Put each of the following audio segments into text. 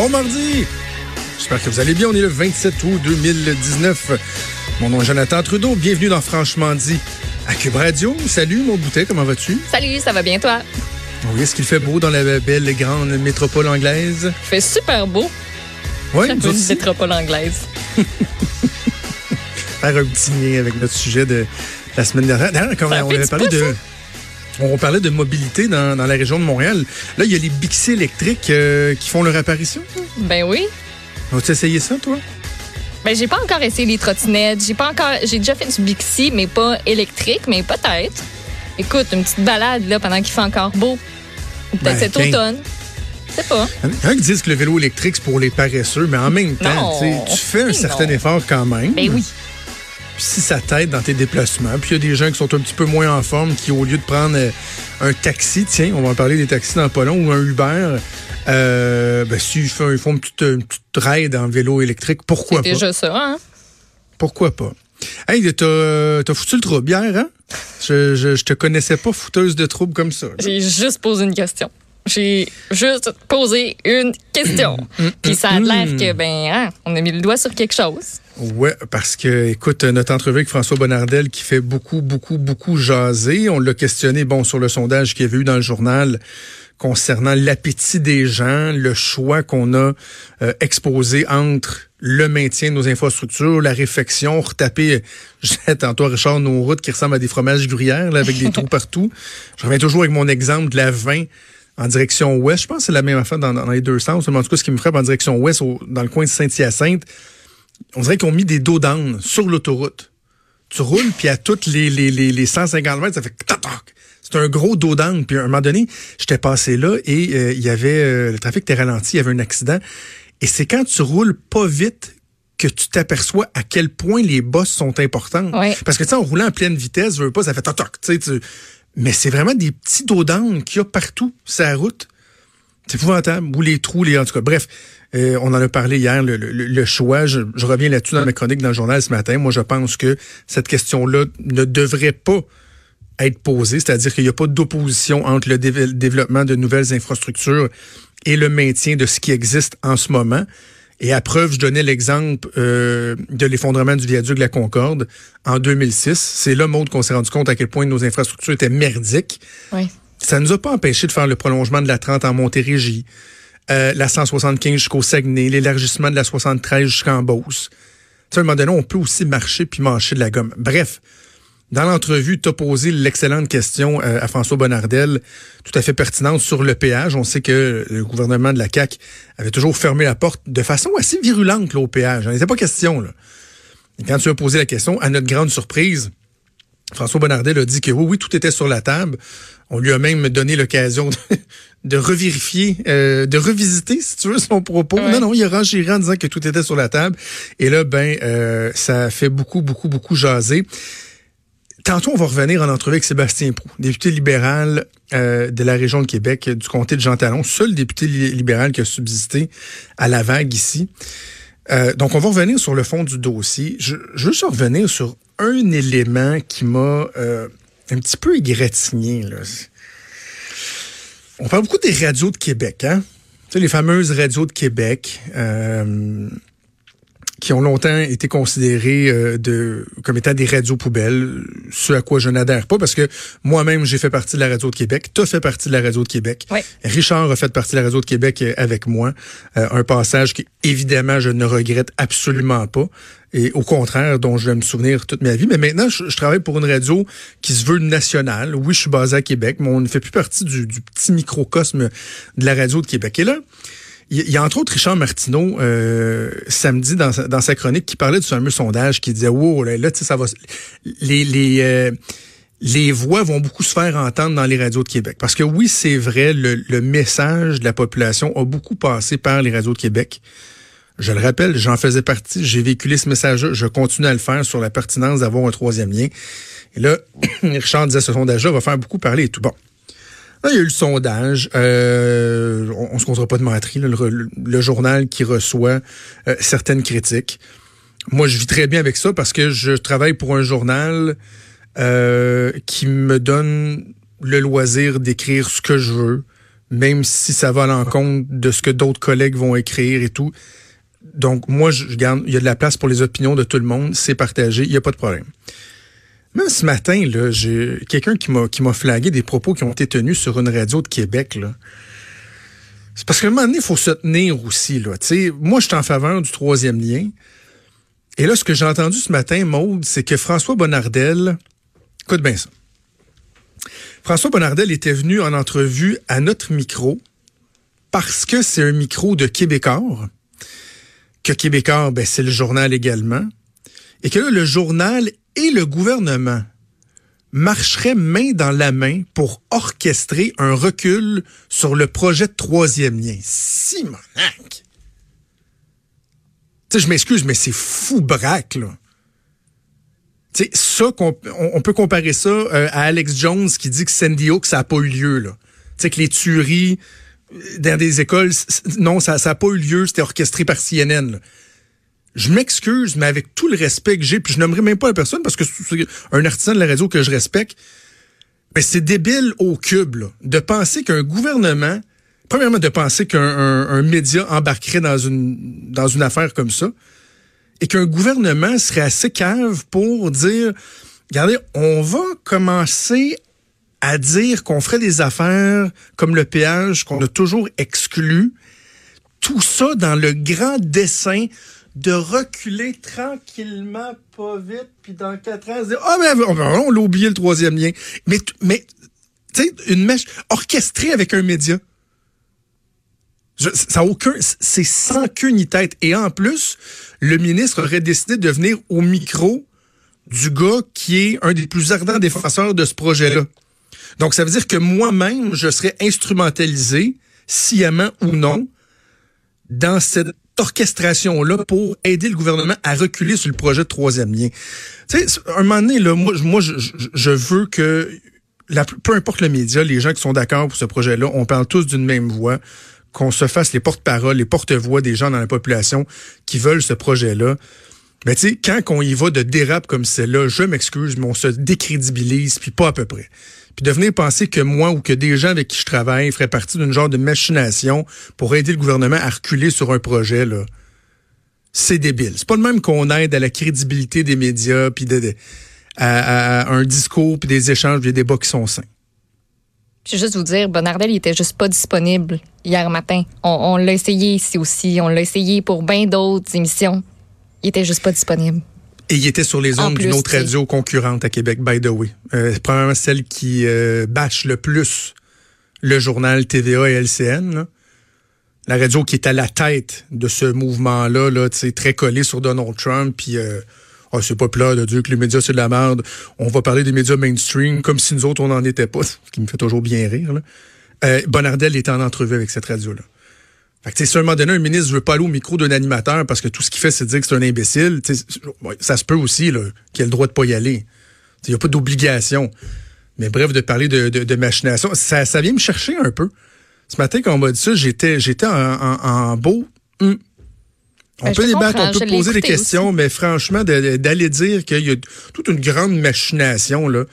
Bon mardi! J'espère que vous allez bien. On est le 27 août 2019. Mon nom est Jonathan Trudeau. Bienvenue dans Franchement dit à Cube Radio. Salut, mon boutet, comment vas-tu? Salut, ça va bien toi? Oui, est-ce qu'il fait beau dans la belle et grande métropole anglaise? Il fait super beau. Oui, une métropole anglaise. Faire un petit lien avec notre sujet de la semaine dernière. D'ailleurs, quand on avait parlé de... On parlait de mobilité dans, la région de Montréal. Là, il y a les Bixi électriques euh, qui font leur apparition. Ben oui. As-tu essayé ça, toi? Ben, j'ai pas encore essayé les trottinettes. J'ai pas encore. J'ai déjà fait du Bixi, mais pas électrique, mais peut-être. Écoute, une petite balade là pendant qu'il fait encore beau. Peut-être ben, cet automne. Je sais pas. Il y en a qui disent que le vélo électrique, c'est pour les paresseux, mais en même temps, tu fais un certain effort quand même. Ben oui si ça t'aide dans tes déplacements. Puis il y a des gens qui sont un petit peu moins en forme, qui au lieu de prendre euh, un taxi, tiens, on va en parler des taxis dans pas long, ou un Uber, euh, ben, s'ils font, une, petite, une ride en vélo électrique, pourquoi pas? C'est déjà ça, hein? Pourquoi pas? Hey, t'as, t'as foutu le trouble hier, hein? Je, je, je, te connaissais pas fouteuse de troubles comme ça. J'ai juste posé une question. J'ai juste posé une question. Puis ça a l'air que, ben, hein, on a mis le doigt sur quelque chose. Oui, parce que, écoute, notre entrevue avec François Bonnardel qui fait beaucoup, beaucoup, beaucoup jaser. On l'a questionné, bon, sur le sondage qu'il y avait eu dans le journal concernant l'appétit des gens, le choix qu'on a euh, exposé entre le maintien de nos infrastructures, la réfection, retaper, j'ai tantôt Richard, nos routes qui ressemblent à des fromages gruyères, là, avec des trous partout. Je reviens toujours avec mon exemple de la 20 en direction ouest. Je pense que c'est la même affaire dans, dans, les deux sens. En tout cas, ce qui me frappe en direction ouest, dans le coin de Saint-Hyacinthe, on dirait qu'ils ont mis des dos d'âne sur l'autoroute. Tu roules, puis à toutes les, les, les, les 150 mètres, ça fait tac C'est un gros dos d'âne. Puis à un moment donné, j'étais passé là et euh, il y avait euh, le trafic était ralenti, il y avait un accident. Et c'est quand tu roules pas vite que tu t'aperçois à quel point les bosses sont importantes. Parce que tu sais, en roulant en pleine vitesse, je veux pas, ça fait tac tac. Tu mais c'est vraiment des petits dos d'âne qu'il y a partout sur la route. C'est épouvantable. Ou les trous, les en tout cas. Bref, euh, on en a parlé hier, le, choix. Je, reviens là-dessus dans ma chronique dans le journal ce matin. Moi, je pense que cette question-là ne devrait pas être posée, c'est-à-dire qu'il n'y a pas d'opposition entre le développement de nouvelles infrastructures et le maintien de ce qui existe en ce moment. Et à preuve, je donnais l'exemple euh, de l'effondrement du viaduc de la Concorde en 2006. C'est là, Maud, qu'on s'est rendu compte à quel point nos infrastructures étaient merdiques. Oui. Ça nous a pas empêché de faire le prolongement de la 30 en Montérégie, euh, la 175 jusqu'au Saguenay, l'élargissement de la 73 jusqu'en Beauce. Tu à un moment donné, on peut aussi marcher puis marcher de la gomme. Bref, dans l'entrevue, tu as posé l'excellente question euh, à François Bonnardel, tout à fait pertinente sur le péage. On sait que le gouvernement de la CAQ avait toujours fermé la porte de façon assez virulente au péage. Il n'était pas question. Et quand tu as posé la question, à notre grande surprise, François Bonnardel a dit que oui, tout était sur la table. On lui a même donné l'occasion de, revérifier, euh, de revisiter, si tu veux, son propos. Non, non, il a renchéré en disant que tout était sur la table. Et là, ben, euh, ça fait beaucoup, beaucoup, beaucoup jaser. Tantôt, on va revenir en entrevue avec Sébastien Prou, député libéral euh, de la région de Québec, du comté de Jean Talon, seul député libéral qui a subsisté à la vague ici. donc, on va revenir sur le fond du dossier. Je, je veux juste revenir sur un élément qui m'a un petit peu égratigné. Là. On parle beaucoup des radios de Québec, hein? Tu sais, les fameuses radios de Québec. Euh, qui ont longtemps été considérées euh, de, comme étant des radios poubelles, ce à quoi je n'adhère pas, parce que moi-même, j'ai fait partie de la radio de Québec, tu as fait partie de la radio de Québec, Richard a fait partie de la radio de Québec euh, avec moi, euh, un passage qui, évidemment, je ne regrette absolument pas, et au contraire, dont je vais me souvenir toute ma vie. Mais maintenant, je, travaille pour une radio qui se veut nationale. Oui, je suis basé à Québec, mais on ne fait plus partie du, petit microcosme de la radio de Québec. Et là, il y a entre autres Richard Martineau euh, samedi dans sa, dans sa chronique qui parlait du fameux sondage qui disait wow là, là tu sais ça va les les euh, les voix vont beaucoup se faire entendre dans les radios de Québec parce que oui c'est vrai le, le message de la population a beaucoup passé par les radios de Québec. Je le rappelle, j'en faisais partie, j'ai véhiculé ce message je continue à le faire sur la pertinence d'avoir un troisième lien. Et là, Richard disait ce sondage-là va faire beaucoup parler et tout. Bon, il y a eu le sondage. Euh, on, ne se comptera pas de mentir. le, journal qui reçoit euh, certaines critiques. Moi, je vis très bien avec ça parce que je travaille pour un journal euh, qui me donne le loisir d'écrire ce que je veux, même si ça va à l'encontre de ce que d'autres collègues vont écrire et tout. Donc, moi, je garde, il y a de la place pour les opinions de tout le monde, c'est partagé, il n'y a pas de problème. Même ce matin, là, j'ai quelqu'un qui m'a qui m'a flagué des propos qui ont été tenus sur une radio de Québec. Là. C'est parce qu'à un moment donné, il faut se tenir aussi. Là. moi, je suis en faveur du troisième lien. Et là, ce que j'ai entendu ce matin, Maude, c'est que François Bonnardel, écoute bien ça. François Bonnardel était venu en entrevue à notre micro parce que c'est un micro de Québécois, que Québécois, ben, c'est le journal également, et que là, le journal et le gouvernement marcheraient main dans la main pour orchestrer un recul sur le projet de troisième lien. Simonac! Tu sais, je m'excuse, mais c'est fou braque, là. Tu sais, ça, on, peut comparer ça euh, à Alex Jones qui dit que Sandy Hook, ça n'a pas eu lieu, là. Tu sais, que les tueries dans des écoles, non, ça n'a pas eu lieu, c'était orchestré par CNN, là. Je m'excuse, mais avec tout le respect que j'ai, puis je n'aimerais même pas la personne parce que c'est un artisan de la radio que je respecte, mais c'est débile au cube de penser qu'un gouvernement, premièrement de penser qu'un média embarquerait dans une dans une affaire comme ça, et qu'un gouvernement serait assez cave pour dire, regardez, on va commencer à dire qu'on ferait des affaires comme le péage qu'on a toujours exclu, tout ça dans le grand dessin de reculer tranquillement, pas vite, puis dans quatre ans, se dire, ah, mais on, l'a oublié le troisième lien. Mais, mais tu sais, une mèche orchestrée avec un média. ça aucun, c'est sans queue ni tête. Et en plus, le ministre aurait décidé de venir au micro du gars qui est un des plus ardents défenseurs de ce projet-là. Donc, ça veut dire que moi-même, je serais instrumentalisé, sciemment ou non, dans cette orchestration-là pour aider le gouvernement à reculer sur le projet de troisième lien. Tu sais, un moment donné, là, moi, je, veux que, peu importe le média, les gens qui sont d'accord pour ce projet-là, on parle tous d'une même voix, qu'on se fasse les porte-paroles, les porte-voix des gens dans la population qui veulent ce projet-là. Mais tu sais, quand on y va de dérape comme celle-là, je m'excuse, mais on se décrédibilise, puis pas à peu près. Puis de venir penser que moi ou que des gens avec qui je travaille feraient partie d'une genre de machination pour aider le gouvernement à reculer sur un projet, là, c'est débile. C'est pas le même qu'on aide à la crédibilité des médias, puis à, un discours, puis des échanges, des débats qui sont sains. Je vais juste vous dire, Bonardel, il était juste pas disponible hier matin. On, on l'a essayé ici aussi. On l'a essayé pour bien d'autres émissions. Il était juste pas disponible. Et il était sur les ondes d'une autre radio concurrente à Québec, by the way. Euh, probablement celle qui euh, bâche le plus le journal TVA et LCN. La radio qui est à la tête de ce mouvement-là, là, très collé sur Donald Trump. Puis, euh, oh, c'est pas plat de dire que les médias, c'est de la merde. On va parler des médias mainstream comme si nous autres, on n'en était pas. Ce qui me fait toujours bien rire. Là. Euh, Bonardel était en entrevue avec cette radio-là. Fait que, si à un moment donné, un ministre veut pas aller au micro d'un animateur parce que tout ce qu'il fait, c'est dire que c'est un imbécile, ça se peut aussi qu'il ait le droit de pas y aller. Il n'y a pas d'obligation. Mais bref, de parler de, de, machination, ça, ça vient me chercher un peu. Ce matin, quand on m'a dit ça, j'étais j'étais en, en, beau. Hum. On ben, peut débattre, on peut poser des questions, mais franchement, d'aller dire qu'il y a toute une grande machination, là,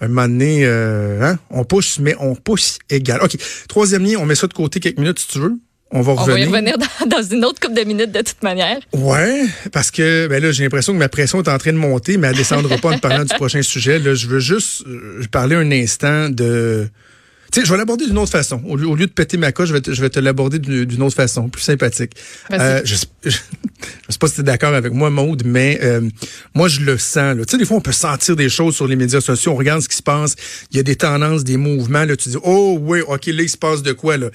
un moment donné, euh, hein, on pousse, mais on pousse égal. OK. Troisième lien, on met ça de côté quelques minutes si tu veux. On va revenir. On va y revenir dans, une autre couple de minutes de toute manière. Ouais, parce que ben là, j'ai l'impression que ma pression est en train de monter, mais elle descendra pas en parlant du prochain sujet. Là, je veux juste euh, parler un instant de. Tu sais, je vais l'aborder d'une autre façon. Au lieu, de péter ma coche, je vais te, je vais te l'aborder d'une autre façon, plus sympathique. Euh, je, je, sais pas si tu es d'accord avec moi, Maude, mais euh, moi, je le sens. Tu sais, des fois, on peut sentir des choses sur les médias sociaux. On regarde ce qui se passe. Il y a des tendances, des mouvements. Là, tu dis, oh oui, OK, là, il se passe de quoi, là?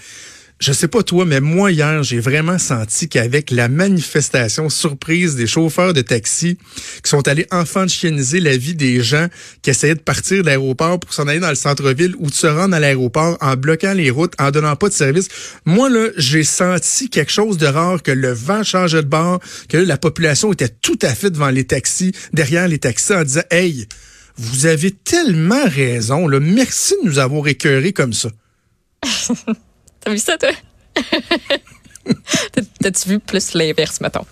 Je sais pas toi, mais moi hier, j'ai vraiment senti qu'avec la manifestation surprise des chauffeurs de taxi qui sont allés enfantianiser la vie des gens qui essayaient de partir de l'aéroport pour s'en aller dans le centre-ville ou de se rendre à l'aéroport en bloquant les routes, en donnant pas de service. Moi là, j'ai senti quelque chose de rare que le vent changeait de bord, que la population était tout à fait devant les taxis, derrière les taxis en disant "Hey, vous avez tellement raison, là. merci de nous avoir écœurés comme ça." T'as vu ça, toi? T'as-tu vu plus l'inverse, mettons?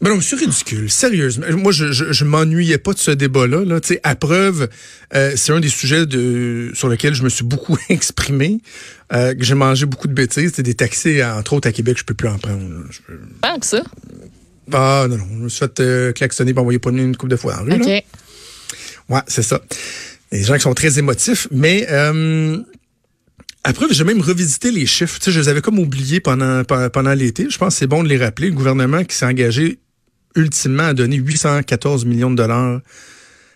Ben non, c'est ridicule, sérieusement. Moi, je, je, m'ennuyais pas de ce débat-là. Là. À preuve, euh, c'est un des sujets de, sur lesquels je me suis beaucoup exprimé, euh, que j'ai mangé beaucoup de bêtises. Des taxis, entre autres à Québec, je peux plus en prendre. Pas que ça. Ah non, non, je me suis fait euh, klaxonner pour envoyer pas une coupe de fois en rue. OK. Ouais, c'est ça. Les gens qui sont très émotifs, mais... Euh, après, j'ai même revisité les chiffres. Tu je les avais comme oubliés pendant, pendant l'été. Je pense que c'est bon de les rappeler. Le gouvernement qui s'est engagé ultimement à donner 814 millions de dollars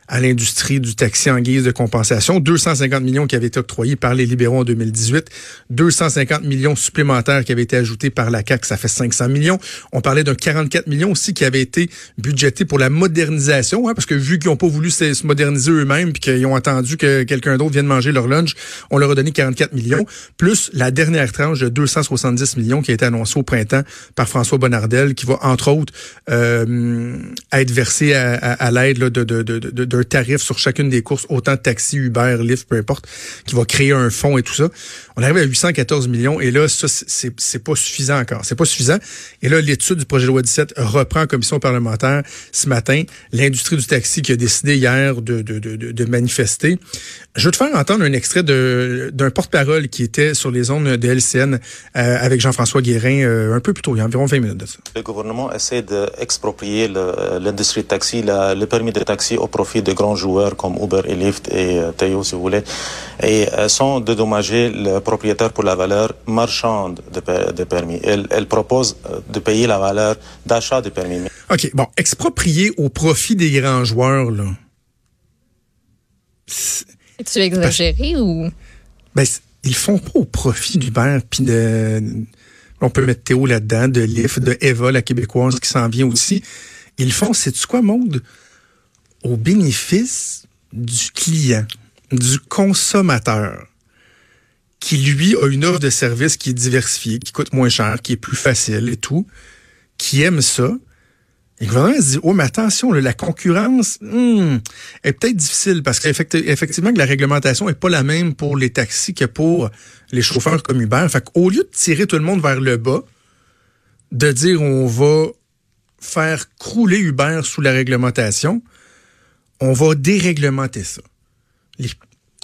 à l'industrie du taxi en guise de compensation. 250 millions qui avaient été octroyés par les libéraux en 2018. 250 millions supplémentaires qui avaient été ajoutés par la CAQ, ça fait 500 millions. On parlait d'un 44 millions aussi qui avait été budgété pour la modernisation, hein, parce que vu qu'ils n'ont pas voulu se, moderniser eux-mêmes puis qu'ils ont attendu que quelqu'un d'autre vienne manger leur lunch, on leur a donné 44 millions, plus la dernière tranche de 270 millions qui a été annoncée au printemps par François Bonnardel, qui va, entre autres, euh, être versée à, à, l'aide de, de, de, de d'un tarif sur chacune des courses, autant taxi, Uber, Lyft, peu importe, qui va créer un fonds et tout ça. On arrive à 814 millions et là, ça, c'est pas suffisant encore. C'est pas suffisant. Et là, l'étude du projet de loi 17 reprend en commission parlementaire ce matin. L'industrie du taxi qui a décidé hier de, de, de, de manifester. Je veux te faire entendre un extrait d'un porte-parole qui était sur les zones de LCN euh, avec Jean-François Guérin euh, un peu plus tôt, il y a environ 20 minutes. Le gouvernement essaie d'exproprier l'industrie de taxi, le permis de taxi au profit de grands joueurs comme Uber et Lyft et euh, Théo, si vous voulez, et euh, sans dédommager le propriétaire pour la valeur marchande de, permis. Elle, elle, propose euh, de payer la valeur d'achat des permis. OK, bon, exproprier au profit des grands joueurs, là. Es-tu exagéré ou? Ben, ils font pas au profit d'Uber puis de. On peut mettre Théo là-dedans, de Lyft, de Eva, la québécoise qui s'en vient aussi. Ils font, c'est-tu quoi, monde? Au bénéfice du client, du consommateur, qui lui a une offre de service qui est diversifiée, qui coûte moins cher, qui est plus facile et tout, qui aime ça. Et le gouvernement se dit, oh, mais attention, la concurrence hmm, est peut-être difficile parce qu'effectivement que la réglementation est pas la même pour les taxis que pour les chauffeurs comme Uber. Fait qu'au lieu de tirer tout le monde vers le bas, de dire on va faire crouler Uber sous la réglementation, on va déréglementer ça.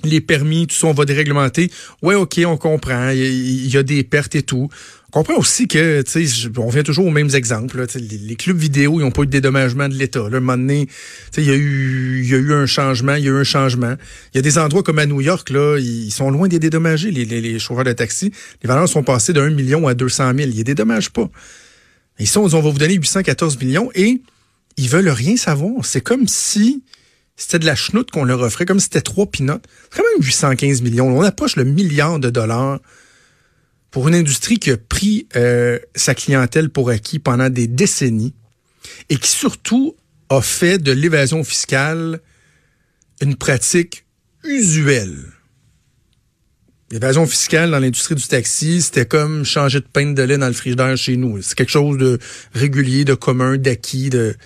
Les, permis, tout ça, on va déréglementer. Ouais, OK, on comprend. Il y, a des pertes et tout. On comprend aussi que, tu sais, on vient toujours aux mêmes exemples. les, clubs vidéo, ils n'ont pas eu de dédommagement de l'État. Un moment donné, il y, a eu, y a eu un changement, il y a eu un changement. Il y a des endroits comme à New York, là, ils sont loin des dédommagés, les, les, chauffeurs de taxi. Les valeurs sont passées de 1 million à 200 000. Ils ne dédommagent pas. Ici, on, on va vous donner 814 millions et ils veulent rien savoir. C'est comme si c'était de la chenoute qu'on leur offrait, comme c'était trois pinottes. C'est quand même 815 millions. On approche le milliard de dollars pour une industrie qui a pris euh, sa clientèle pour acquis pendant des décennies et qui surtout a fait de l'évasion fiscale une pratique usuelle. L'évasion fiscale dans l'industrie du taxi, c'était comme changer de pain de lait dans le frigidaire chez nous. C'est quelque chose de régulier, de commun, d'acquis, de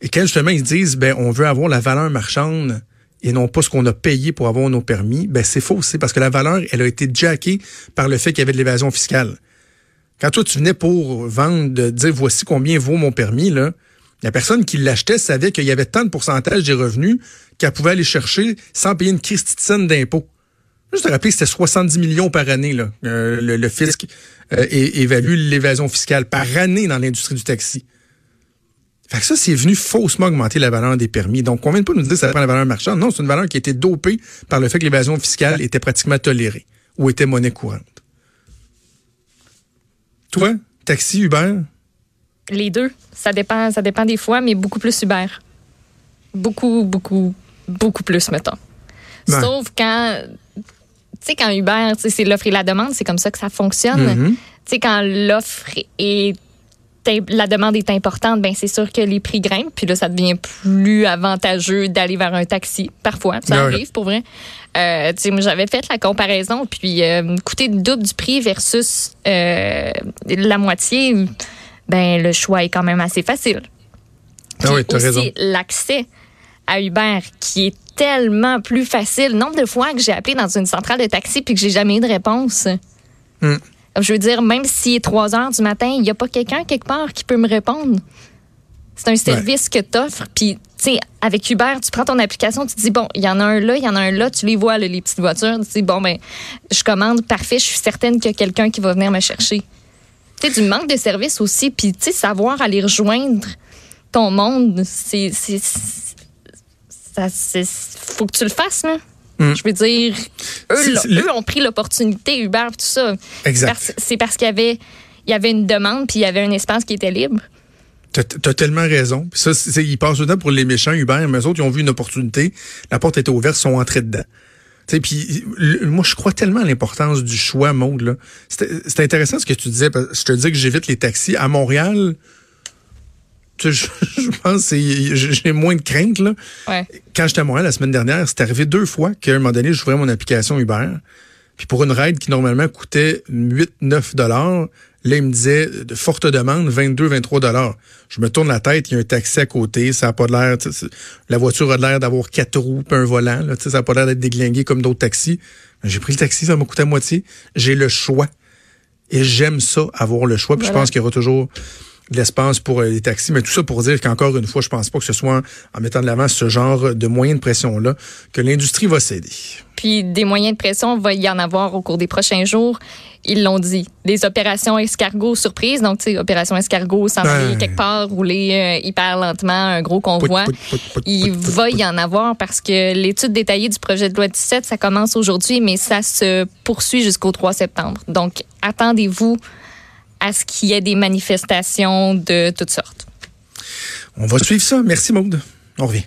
et quand justement ils disent, ben, on veut avoir la valeur marchande et non pas ce qu'on a payé pour avoir nos permis, ben, c'est faux aussi parce que la valeur, elle a été jackée par le fait qu'il y avait de l'évasion fiscale. Quand toi, tu venais pour vendre, de dire voici combien vaut mon permis, là, la personne qui l'achetait savait qu'il y avait tant de pourcentage des revenus qu'elle pouvait aller chercher sans payer une christitienne d'impôt. Juste te rappeler, c'était 70 millions par année, là, euh, le, fisc euh, évalue l'évasion fiscale par année dans l'industrie du taxi. Fait que ça, c'est venu faussement augmenter la valeur des permis. Donc, on vient pas nous dire que ça dépend de la valeur marchande. Non, c'est une valeur qui a été dopée par le fait que l'évasion fiscale était pratiquement tolérée ou était monnaie courante. Toi, taxi, Uber? Les deux. Ça dépend, ça dépend des fois, mais beaucoup plus Uber. Beaucoup, beaucoup, beaucoup plus, mettons. Sauf quand, tu sais, quand Uber, c'est l'offre et la demande, c'est comme ça que ça fonctionne. Mm-hmm. Tu sais, quand l'offre est la demande est importante, ben c'est sûr que les prix grimpent, puis là ça devient plus avantageux d'aller vers un taxi. Parfois, ça arrive pour vrai. Euh, j'avais fait la comparaison, puis euh, coûter le double du prix versus euh, la moitié, ben le choix est quand même assez facile. ah oui, as raison. L'accès à Uber qui est tellement plus facile. Nombre de fois que j'ai appelé dans une centrale de taxi puis que j'ai jamais eu de réponse. Hmm. Je veux dire, même s'il est 3 heures du matin, il n'y a pas quelqu'un quelque part qui peut me répondre. C'est un service que tu offres. Puis, tu sais, avec Uber, tu prends ton application, tu te dis, bon, il y en a un là, il y en a un là, tu les vois, les petites voitures. Tu dis, bon, ben, je commande, parfait, je suis certaine qu'il y a quelqu'un qui va venir me chercher. Tu sais, du manque de service aussi. Puis, tu sais, savoir aller rejoindre ton monde, c'est. Ça, faut que tu le fasses, là. Mm. Je veux dire, eux, ont pris l'opportunité, Uber, tout ça. Exact. C'est parce qu'il y avait, il y avait une demande, puis il y avait un espace qui était libre. T'as as tellement raison. Puis ça, ils passent le temps pour les méchants Uber, mais eux autres, ils ont vu une opportunité. La porte était ouverte, ils sont entrés dedans. Puis moi, je crois tellement à l'importance du choix, Maude. C'est intéressant ce que tu disais. je te dis que j'évite les taxis. À Montréal, je, pense que j'ai moins de crainte. Là. Quand j'étais à Montréal la semaine dernière, c'est arrivé deux fois qu'à un moment donné, j'ouvrais mon application Uber. Puis pour une ride qui normalement coûtait 8-9 dollars, là, il me disait de forte demande, 22-23 dollars. Je me tourne la tête, il y a un taxi à côté, ça n'a pas l'air... La voiture a l'air d'avoir quatre roues puis un volant. Là, ça n'a pas l'air d'être déglingué comme d'autres taxis. J'ai pris le taxi, ça m'a coûté à moitié. J'ai le choix. Et j'aime ça, avoir le choix. Puis je pense qu'il y aura toujours de l'espace pour euh, les taxis. Mais tout ça pour dire qu'encore une fois, je pense pas que ce soit en mettant de l'avant ce genre de moyens de pression-là que l'industrie va céder. Puis des moyens de pression, va y en avoir au cours des prochains jours. Ils l'ont dit. Des opérations escargot surprise. Donc, tu sais, opération escargot, s'envoler quelque part, rouler euh, hyper lentement, un gros convoi. Il va y en avoir parce que l'étude détaillée du projet de loi 17, ça commence aujourd'hui, mais ça se poursuit jusqu'au 3 septembre. Donc, attendez-vous à ce qu'il y ait des manifestations de toutes sortes. On va suivre ça. Merci, Maude. On revient.